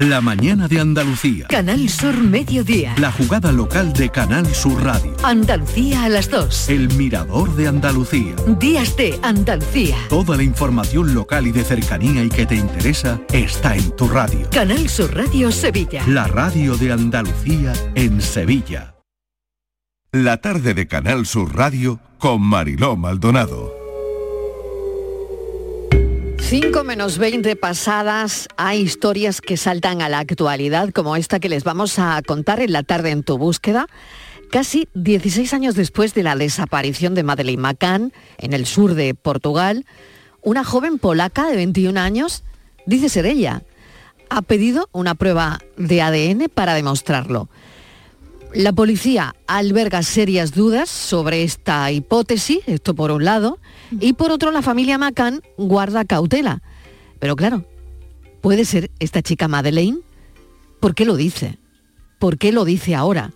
La mañana de Andalucía. Canal Sur Mediodía. La jugada local de Canal Sur Radio. Andalucía a las 2. El mirador de Andalucía. Días de Andalucía. Toda la información local y de cercanía y que te interesa está en tu radio. Canal Sur Radio Sevilla. La radio de Andalucía en Sevilla. La tarde de Canal Sur Radio con Mariló Maldonado. 5 menos 20 pasadas, hay historias que saltan a la actualidad, como esta que les vamos a contar en la tarde en tu búsqueda. Casi 16 años después de la desaparición de Madeleine McCann en el sur de Portugal, una joven polaca de 21 años, dice ser ella, ha pedido una prueba de ADN para demostrarlo. La policía alberga serias dudas sobre esta hipótesis, esto por un lado, y por otro la familia McCann guarda cautela. Pero claro, ¿puede ser esta chica Madeleine? ¿Por qué lo dice? ¿Por qué lo dice ahora?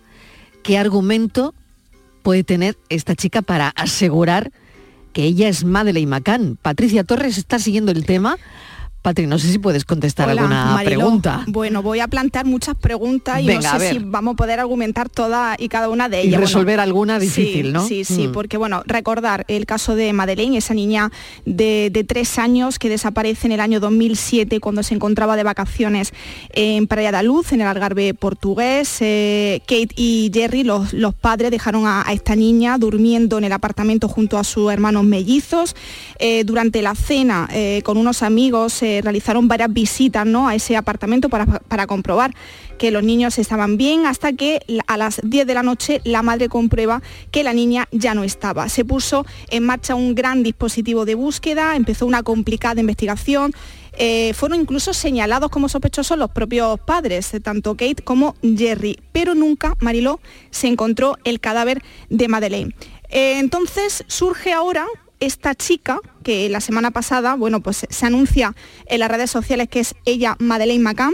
¿Qué argumento puede tener esta chica para asegurar que ella es Madeleine McCann? Patricia Torres está siguiendo el tema. Patri, no sé si puedes contestar Hola, alguna Mariló. pregunta. Bueno, voy a plantear muchas preguntas y Venga, no sé si vamos a poder argumentar todas y cada una de Y ellas. resolver alguna difícil, sí, ¿no? Sí, sí, Mm. porque bueno, recordar el caso de Madeleine, esa niña de, de tres años que desaparece en el año 2007 cuando se encontraba de vacaciones en Praia da Luz, en el Algarve portugués. Eh, Kate y Jerry, los, los padres, dejaron a, a esta niña durmiendo en el apartamento junto a sus hermanos mellizos. Eh, durante la cena eh, con unos amigos realizaron varias visitas ¿no? a ese apartamento para, para comprobar que los niños estaban bien hasta que a las 10 de la noche la madre comprueba que la niña ya no estaba. Se puso en marcha un gran dispositivo de búsqueda, empezó una complicada investigación. eh, fueron incluso señalados como sospechosos los propios padres, tanto Kate como Jerry, pero nunca, Mariló, se encontró el cadáver de Madeleine. Eh, entonces surge ahora esta chica que la semana pasada, bueno, pues se anuncia en las redes sociales que es ella Madeleine McCann,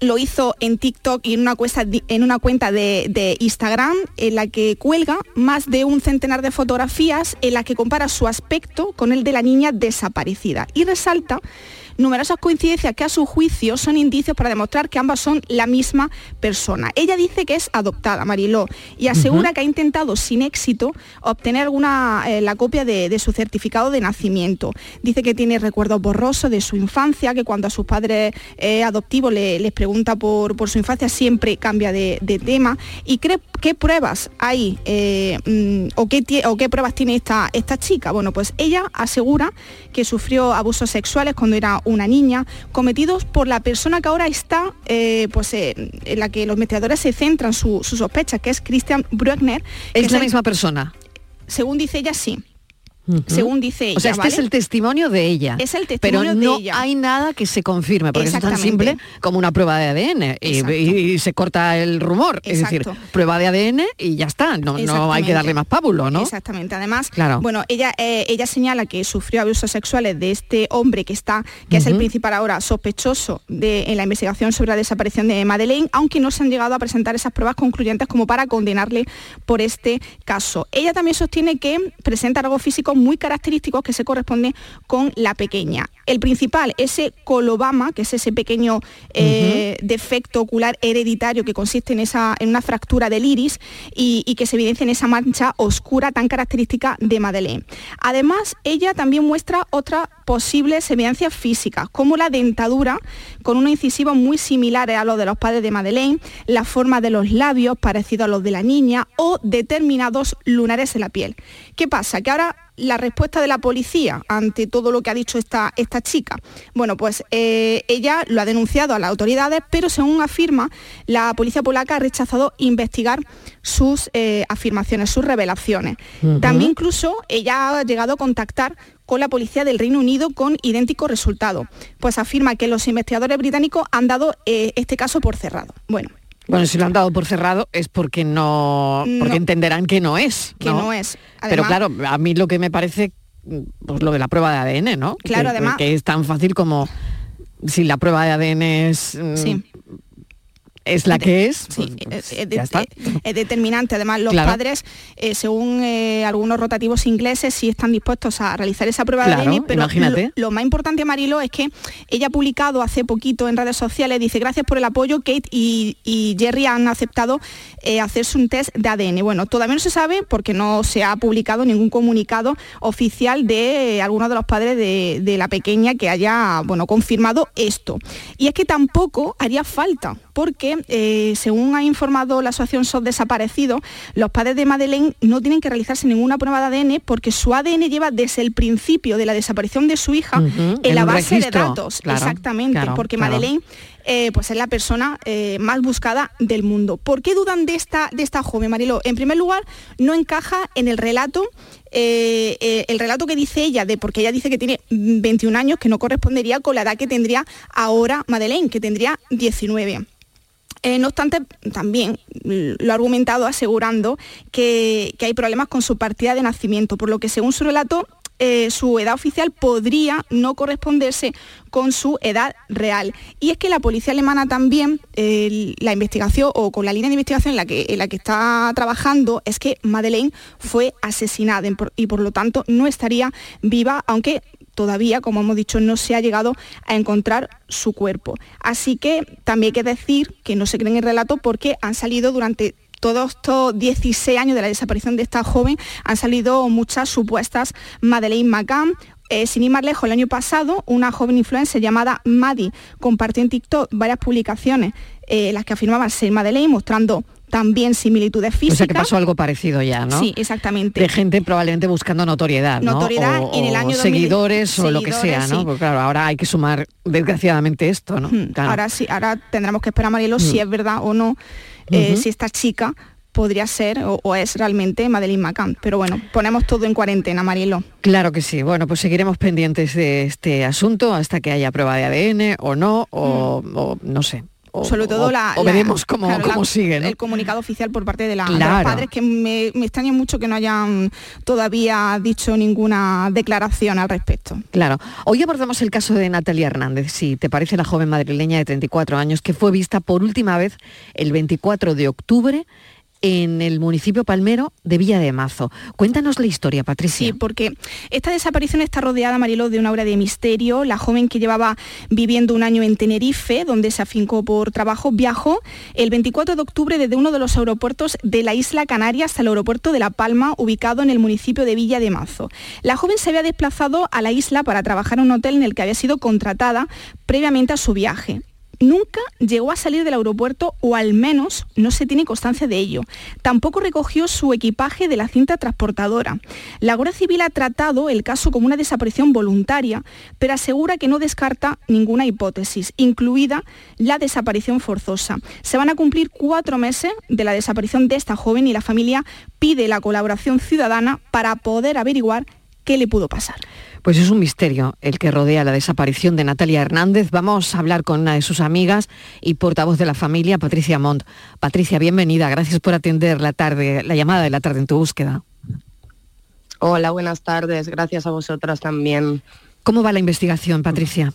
lo hizo en TikTok y en una cuenta, en una cuenta de, de Instagram en la que cuelga más de un centenar de fotografías en las que compara su aspecto con el de la niña desaparecida. Y resalta numerosas coincidencias que a su juicio son indicios para demostrar que ambas son la misma persona. Ella dice que es adoptada, Mariló, y asegura que ha intentado sin éxito obtener alguna, eh, la copia de, de su certificado de nacimiento. Dice que tiene recuerdos borrosos de su infancia, que cuando a sus padres eh, adoptivos le- les pregunta por, por su infancia siempre cambia de, de tema. ¿Y cree, qué pruebas hay eh, mm, o, qué, tie- o qué pruebas tiene esta, esta chica? Bueno, pues ella asegura que sufrió abusos sexuales cuando era una niña, cometidos por la persona que ahora está, eh, pues eh, en la que los investigadores se centran su, su sospecha, que es Christian Bruckner. que Es la el- misma persona. Según dice ella, sí. Según dice ella. O sea, este ¿vale? es el testimonio de ella. Es el testimonio Pero de no ella. hay nada que se confirme, porque es tan simple como una prueba de ADN. Y, se corta el rumor. Es decir, prueba de ADN y ya está. No, no hay que darle más pábulo, ¿no? Exactamente. Además, Claro. bueno, ella, eh, ella señala que sufrió abusos sexuales de este hombre que está, que es el principal ahora sospechoso de, en la investigación sobre la desaparición de Madeleine, aunque no se han llegado a presentar esas pruebas concluyentes como para condenarle por este caso. Ella también sostiene que presenta rasgos muy característicos que se corresponden con la pequeña. El principal, ese colobama, que es ese pequeño eh, defecto ocular hereditario que consiste en, esa, en una fractura del iris y, y que se evidencia en esa mancha oscura tan característica de Madeleine. Además, ella también muestra otras posibles evidencias físicas, como la dentadura con unos incisivos muy similares a los de los padres de Madeleine, la forma de los labios parecido a los de la niña o determinados lunares en la piel. ¿Qué pasa? Que ahora la respuesta de la policía ante todo lo que ha dicho esta, esta chica. Bueno, pues eh, ella lo ha denunciado a las autoridades, pero según afirma, la policía polaca ha rechazado investigar sus eh, afirmaciones, sus revelaciones. También incluso ella ha llegado a contactar con la policía del Reino Unido con idéntico resultado. Pues afirma que los investigadores británicos han dado eh, este caso por cerrado. Bueno, Bueno, si lo han dado por cerrado es porque no, porque No. entenderán que no es. que no, es. Pero claro, a mí lo que me parece, pues lo de la prueba de ADN, ¿no? Claro, Que- además- Que es tan fácil como si la prueba de ADN es, mm, Sí. Es la que es, Sí, pues, es, es ya de- está. es determinante. Además, los Claro. padres, eh, según eh, algunos rotativos ingleses, sí están dispuestos a realizar esa prueba Claro, de ADN, pero imagínate. Lo, lo más importante, Marilo, es que ella ha publicado hace poquito en redes sociales, dice, gracias por el apoyo, Kate y, y Jerry han aceptado eh, hacerse un test de ADN. Bueno, todavía no se sabe porque no se ha publicado ningún comunicado oficial de eh, alguno de los padres de, de la pequeña que haya, bueno, confirmado esto. Y es que tampoco haría falta, porque eh, según ha informado la asociación SOS Desaparecidos, los padres de Madeleine no tienen que realizarse ninguna prueba de ADN porque su ADN lleva desde el principio de la desaparición de su hija Ujú, en, en la base registro, de datos. claro, Exactamente, claro, porque claro. Madeleine eh, pues es la persona eh, más buscada del mundo. ¿Por qué dudan de esta, de esta joven, Marilo? En primer lugar, no encaja en el relato, eh, el relato que dice ella, de porque ella dice que tiene mm, 21 años, que no correspondería con la edad que tendría ahora Madeleine, que tendría 19. Eh, no obstante, también mm, lo ha argumentado asegurando que, que hay problemas con su partida de nacimiento, por lo que según su relato, eh, su edad oficial podría no corresponderse con su edad real. Y es que la policía alemana también, eh, la investigación o con la línea de investigación en la que, en la que está trabajando, es que Madeleine fue asesinada y por lo tanto no estaría viva, aunque todavía, como hemos dicho, no se ha llegado a encontrar su cuerpo. Así que también hay que decir que no se creen el relato porque han salido durante todos estos 16 años de la desaparición de esta joven, han salido muchas supuestas Madeleine McCann. Eh, sin ir más lejos, el año pasado, una joven influencer llamada Maddie compartió en TikTok varias publicaciones eh, las que afirmaban ser Madeleine, mostrando también similitudes O físicas. sea que pasó algo parecido ya, ¿no? Sí, exactamente. De gente probablemente buscando notoriedad, ¿no? Notoriedad o, en el o año 2000 seguidores o lo que sea, ¿no? sí. Porque claro, ahora hay que sumar desgraciadamente esto, ¿no? Claro. Ahora sí, ahora tendremos que esperar, Marielo, si Mm. es verdad o no, eh, si esta chica podría ser o, o es realmente Madeleine McCann. Pero bueno, ponemos todo en cuarentena, Marielo. Claro que sí. Bueno, pues seguiremos pendientes de este asunto hasta que haya prueba de ADN o no, o, o no sé. O. Sobre todo o- la... o la- veremos cómo, claro, cómo la- sigue, ¿no? El comunicado oficial por parte de, la- de los Claro. padres, que me, me extraña mucho que no hayan todavía dicho ninguna declaración al respecto. Claro. Hoy abordamos el caso de Natalia Hernández, si te parece la joven madrileña de 34 años que fue vista por última vez el 24 de octubre en el municipio palmero de Villa de Mazo. Cuéntanos la historia, Patricia. Sí, porque esta desaparición está rodeada, Mariló, de una obra de misterio. La joven que llevaba viviendo un año en Tenerife, donde se afincó por trabajo, viajó el 24 de octubre desde uno de los aeropuertos de la isla Canarias hasta el aeropuerto de La Palma, ubicado en el municipio de Villa de Mazo. La joven se había desplazado a la isla para trabajar en un hotel en el que había sido contratada previamente a su viaje nunca llegó a salir del aeropuerto o al menos no se tiene constancia de ello. Tampoco recogió su equipaje de la cinta transportadora. La Guardia Civil ha tratado el caso como una desaparición voluntaria, pero asegura que no descarta ninguna hipótesis, incluida la desaparición forzosa. Se van a cumplir cuatro meses de la desaparición de esta joven y la familia pide la colaboración ciudadana para poder averiguar qué le pudo pasar. Pues es un misterio el que rodea la desaparición de Natalia Hernández. Vamos a hablar con una de sus amigas y portavoz de la familia, Patricia Montt. Patricia, bienvenida. Gracias por atender la tarde, la llamada de la tarde en tu búsqueda. Hola, buenas tardes. Gracias a vosotras también. ¿Cómo va la investigación, Patricia?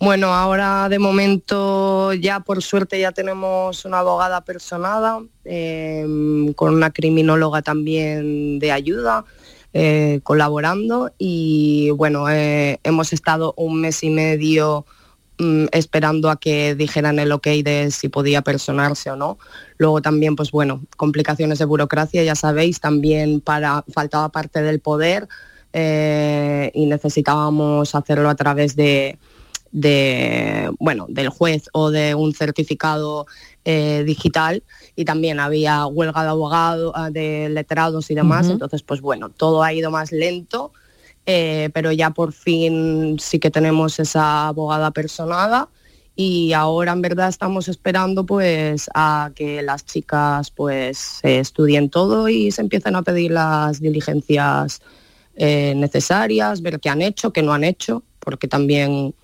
Bueno, ahora de momento ya por suerte ya tenemos una abogada personada, eh, con una criminóloga también de ayuda eh, colaborando y bueno, eh, hemos estado un mes y medio mm, esperando a que dijeran el ok de si podía personarse o no. Luego también, pues bueno, complicaciones de burocracia, ya sabéis, también para, faltaba parte del poder eh, y necesitábamos hacerlo a través de, de, bueno, del juez o de un certificado eh, digital y también había huelga de abogados, ah, de letrados y demás, entonces pues bueno, todo ha ido más lento, eh, pero ya por fin sí que tenemos esa abogada personada y ahora en verdad estamos esperando pues a que las chicas pues estudien todo y se empiecen a pedir las diligencias eh, necesarias, ver qué han hecho, qué no han hecho, porque también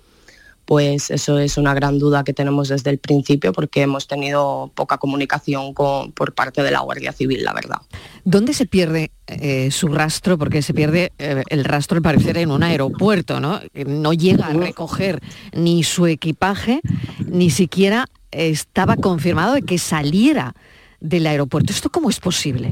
pues eso es una gran duda que tenemos desde el principio porque hemos tenido poca comunicación por parte de la Guardia Civil, la verdad. ¿Dónde se pierde eh, su rastro? Porque se pierde eh, el rastro al parecer en un aeropuerto, ¿no? No llega a recoger ni su equipaje, ni siquiera estaba confirmado de que saliera del aeropuerto. ¿Esto cómo es posible?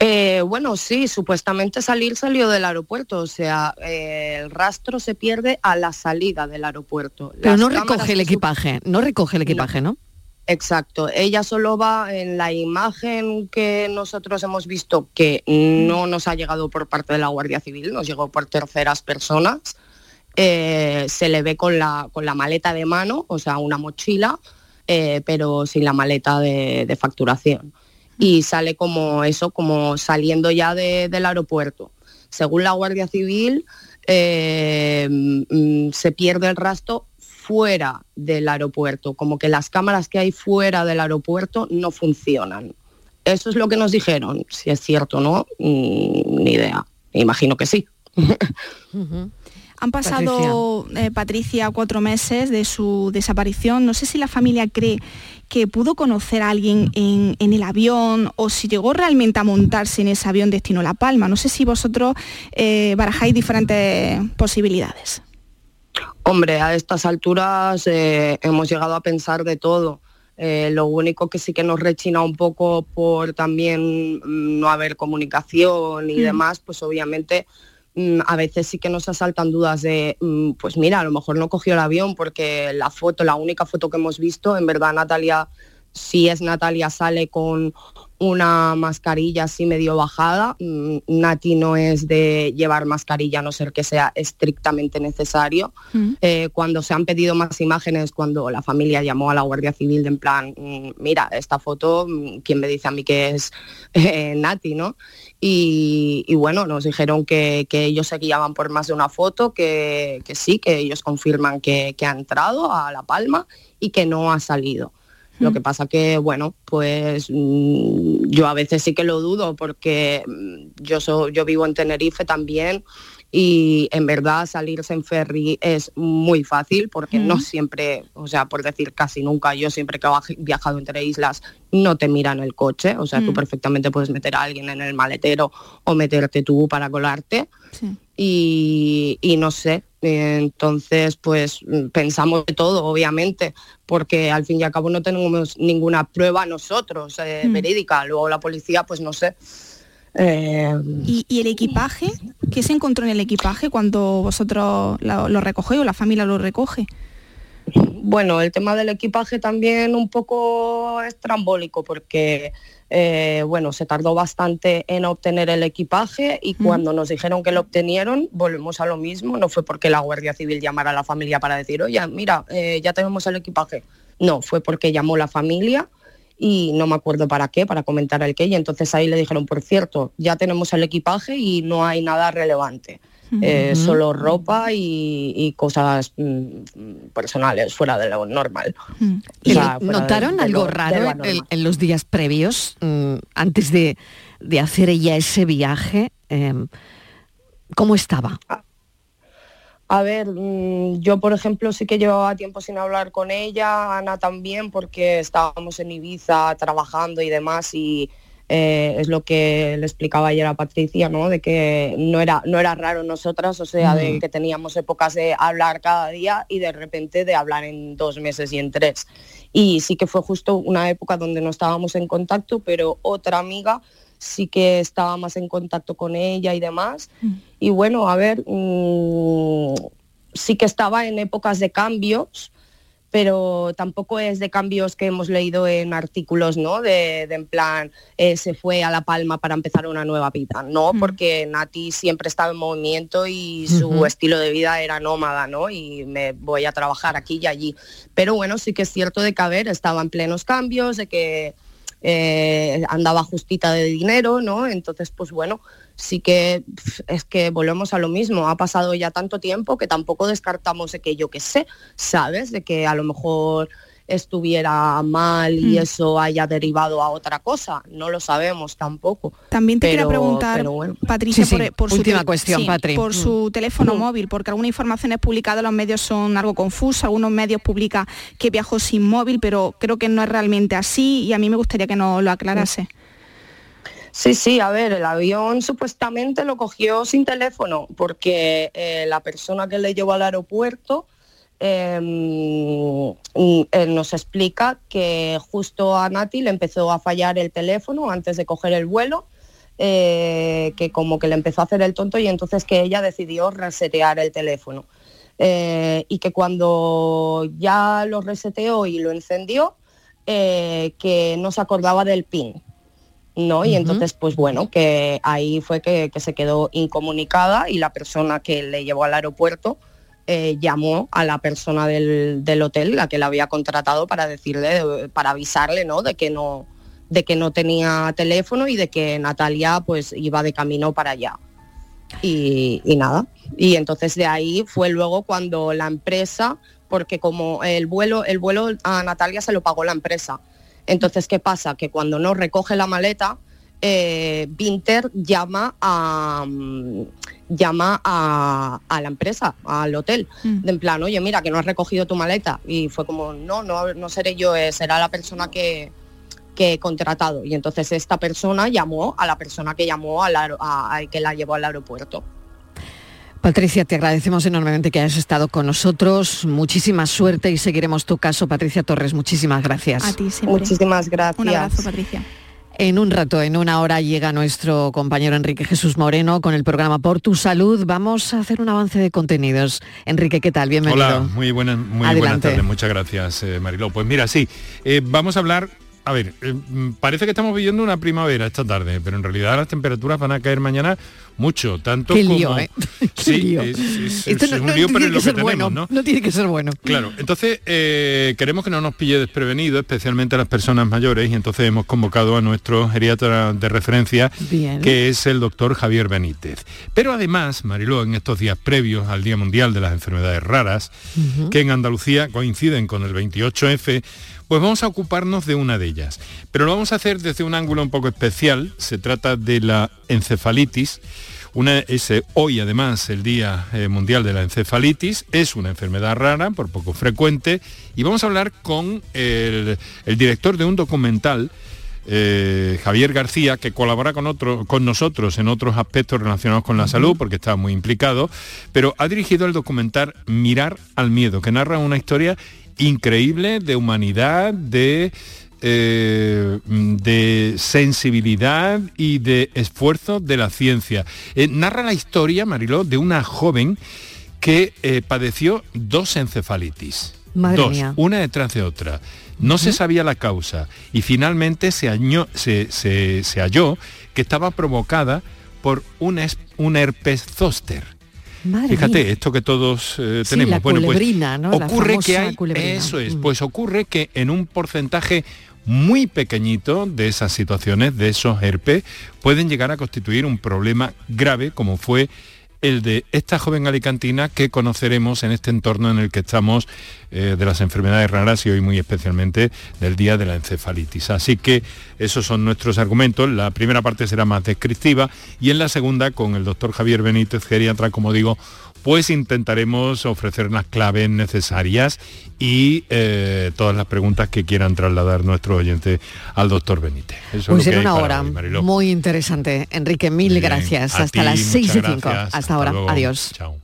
Eh, bueno, sí, supuestamente salir salió del aeropuerto, o sea, eh, el rastro se pierde a la salida del aeropuerto. Pero no recoge el equipaje, no recoge el equipaje, ¿no? Exacto, ella solo va en la imagen que nosotros hemos visto que no nos ha llegado por parte de la Guardia Civil, nos llegó por terceras personas, eh, se le ve con la, con la maleta de mano, o sea, una mochila, pero sin la maleta de facturación y sale como eso, como saliendo ya del aeropuerto. Según la Guardia Civil, eh, mm, se pierde el rastro fuera del aeropuerto, como que las cámaras que hay fuera del aeropuerto no funcionan. Eso es lo que nos dijeron. Si es cierto o no, mm, ni idea. Imagino que sí. Han pasado, Patricia. cuatro meses de su desaparición. No sé si la familia cree que pudo conocer a alguien en, el avión o si llegó realmente a montarse en ese avión destino La Palma. No sé si vosotros eh, barajáis diferentes posibilidades. Hombre, a estas alturas eh, hemos llegado a pensar de todo. Eh, lo único que sí que nos rechina un poco por también mm, no haber comunicación y mm. demás, pues obviamente a veces sí que nos asaltan dudas de, mm, pues mira, a lo mejor no cogió el avión porque la foto, la única foto que hemos visto, en verdad Natalia, si es Natalia, sale con una mascarilla así medio bajada. Mm, Nati no es de llevar mascarilla a no ser que sea estrictamente necesario. Eh, cuando se han pedido más imágenes, cuando la familia llamó a la Guardia Civil de en plan, mira, esta foto, ¿quién me dice a mí que es eh, Nati, no? Y, bueno, nos dijeron que, ellos se guiaban por más de una foto, que, sí, que ellos confirman que, ha entrado a La Palma y que no ha salido. Lo que pasa que, bueno, pues mm, yo a veces sí que lo dudo porque mm, yo, yo vivo en Tenerife también y en verdad salirse en ferry es muy fácil porque no siempre, o sea, por decir casi nunca, yo siempre que he viajado entre islas no te miran el coche, o sea, tú perfectamente puedes meter a alguien en el maletero o meterte tú para colarte. Y, no sé, Entonces, pues mm, pensamos de todo, obviamente, porque al fin y al cabo no tenemos ninguna prueba nosotros eh, Mm. verídica. Luego la policía, pues no sé. Eh, ¿Y, y el equipaje? ¿Qué se encontró en el equipaje cuando vosotros lo, lo recogéis o la familia lo recoge? Bueno, el tema del equipaje también un poco estrambólico porque, eh, bueno, se tardó bastante en obtener el equipaje y cuando nos dijeron que lo obtenieron, volvemos a lo mismo. No fue porque la Guardia Civil llamara a la familia para decir, oye, mira, eh, ya tenemos el equipaje. No, fue porque llamó la familia y no me acuerdo para qué, para comentar el qué. Y entonces ahí le dijeron, por cierto, ya tenemos el equipaje y no hay nada relevante. Eh, solo ropa y, y cosas mm, personales fuera de lo normal. O ¿Y sea, fuera ¿Notaron de- de algo lo- raro en, los días previos, mm, antes de, de hacer ella ese viaje? Em, ¿Cómo estaba? A ver, mm, yo por ejemplo sí que llevaba tiempo sin hablar con ella, Ana también, porque estábamos en Ibiza trabajando y demás y eh, es lo que le explicaba ayer a Patricia, ¿no? De que no era, no era raro nosotras, o sea, de Mm. que teníamos épocas de hablar cada día y de repente de hablar en dos meses y en tres. Y sí que fue justo una época donde no estábamos en contacto, pero otra amiga sí que estaba más en contacto con ella y demás. Y bueno, a ver, mm, sí que estaba en épocas de cambios, pero tampoco es de cambios que hemos leído en artículos, ¿no? De, de en plan, eh, se fue a La Palma para empezar una nueva vida, no, porque Nati siempre estaba en movimiento y su estilo de vida era nómada, ¿no? Y me voy a trabajar aquí y allí. Pero bueno, sí que es cierto de que, a ver, estaba en plenos cambios, de que eh, andaba justita de dinero, ¿no? Entonces, pues bueno, sí que es que volvemos a lo mismo. Ha pasado ya tanto tiempo que tampoco descartamos de que yo qué sé, ¿sabes? De que a lo mejor estuviera mal y Mm. eso haya derivado a otra cosa. No lo sabemos tampoco. También te quería Pero- preguntar, pero bueno. Patricia, Sí, por, sí. por su, Última tel- cuestión, sí, Patri. por Mm. su teléfono Mm. móvil, porque algunas informaciones publicadas en los medios son algo confusas, algunos medios publican que viajó sin móvil, pero creo que no es realmente así y a mí me gustaría que nos lo aclarase. Sí, sí, a ver, el avión supuestamente lo cogió sin teléfono porque eh, la persona que le llevó al aeropuerto eh, mm, él nos explica que justo a Nati le empezó a fallar el teléfono antes de coger el vuelo, eh, que como que le empezó a hacer el tonto y entonces que ella decidió resetear el teléfono. Eh, y que cuando ya lo reseteó y lo encendió, eh, que no se acordaba del PIN. ¿No? Y entonces, pues bueno, que ahí fue que, que se quedó incomunicada y la persona que le llevó al aeropuerto eh, llamó a la persona del, del hotel, la que la había contratado, para decirle, para avisarle, ¿no? De que no, de que no tenía teléfono y de que Natalia pues iba de camino para allá. Y, y nada. Y entonces de ahí fue luego cuando la empresa, porque como el vuelo, el vuelo a Natalia se lo pagó la empresa. Entonces, ¿qué pasa? Que cuando no recoge la maleta, eh, Vinter llama a mm, llama a, a la empresa, al hotel, de en plan, oye, mira, que no has recogido tu maleta. Y fue como, no, no, no seré yo, eh, será la persona que, que he contratado. Y entonces esta persona llamó a la persona que llamó a- a- que la llevó al aeropuerto. Patricia, te agradecemos enormemente que hayas estado con nosotros. Muchísima suerte y seguiremos tu caso. Patricia Torres, muchísimas gracias. A ti siempre. Muchísimas gracias. Un abrazo, Patricia. En un rato, en una hora, llega nuestro compañero Enrique Jesús Moreno con el programa Por tu Salud. Vamos a hacer un avance de contenidos. Enrique, ¿qué tal? Bienvenido. Hola, muy buenas, muy tardes. Muchas gracias, eh, Mariló. Pues mira, sí, eh, vamos a hablar. A ver, eh, mm, parece que estamos viviendo una primavera esta tarde, pero en realidad las temperaturas van a caer mañana mucho, tanto Qué como lío, ¿eh? Qué sí, lío. es, es- Esto es no, un no lío, pero es lo que tenemos, bueno. ¿no? No tiene que ser bueno. Claro, entonces eh, queremos que no nos pille desprevenido, especialmente a las personas mayores, y entonces hemos convocado a nuestro geriatra de referencia, Bien. que es el doctor Javier Benítez. Pero además, Mariló, en estos días previos al Día Mundial de las Enfermedades Raras, que en Andalucía coinciden con el 28F, pues vamos a ocuparnos de una de ellas. Pero lo vamos a hacer desde un ángulo un poco especial. Se trata de la encefalitis. Una, es hoy además el Día eh, Mundial de la Encefalitis. Es una enfermedad rara, por poco frecuente. Y vamos a hablar con el, el director de un documental eh, Javier García, que colabora con, otro, con nosotros en otros aspectos relacionados con la salud, porque está muy implicado, pero ha dirigido el documental Mirar al Miedo, que narra una historia increíble de humanidad, de eh, de sensibilidad y de esfuerzo de la ciencia. Eh, narra la historia, Mariló, de una joven que eh, padeció dos encefalitis. dos, una detrás de otra. No se sabía la causa y finalmente se, se, halló que estaba provocada por un, un herpes zóster. Fíjate, esto que todos tenemos. bueno, pues ocurre que hay, eso es, mm. pues ocurre que en un porcentaje muy pequeñito de esas situaciones, de esos herpes, pueden llegar a constituir un problema grave como fue el de esta joven alicantina que conoceremos en este entorno en el que estamos eh, de las enfermedades raras y hoy muy especialmente del día de la encefalitis. Así que esos son nuestros argumentos. La primera parte será más descriptiva y en la segunda con el doctor Javier Benítez, geriatra, como digo, pues intentaremos ofrecer las claves necesarias y eh, todas las preguntas que quieran trasladar nuestro oyente al doctor Benítez. Eso pues en una hora muy interesante. Enrique, mil gracias. Hasta las 6 y 5. Hasta, ahora. Adiós. Chao.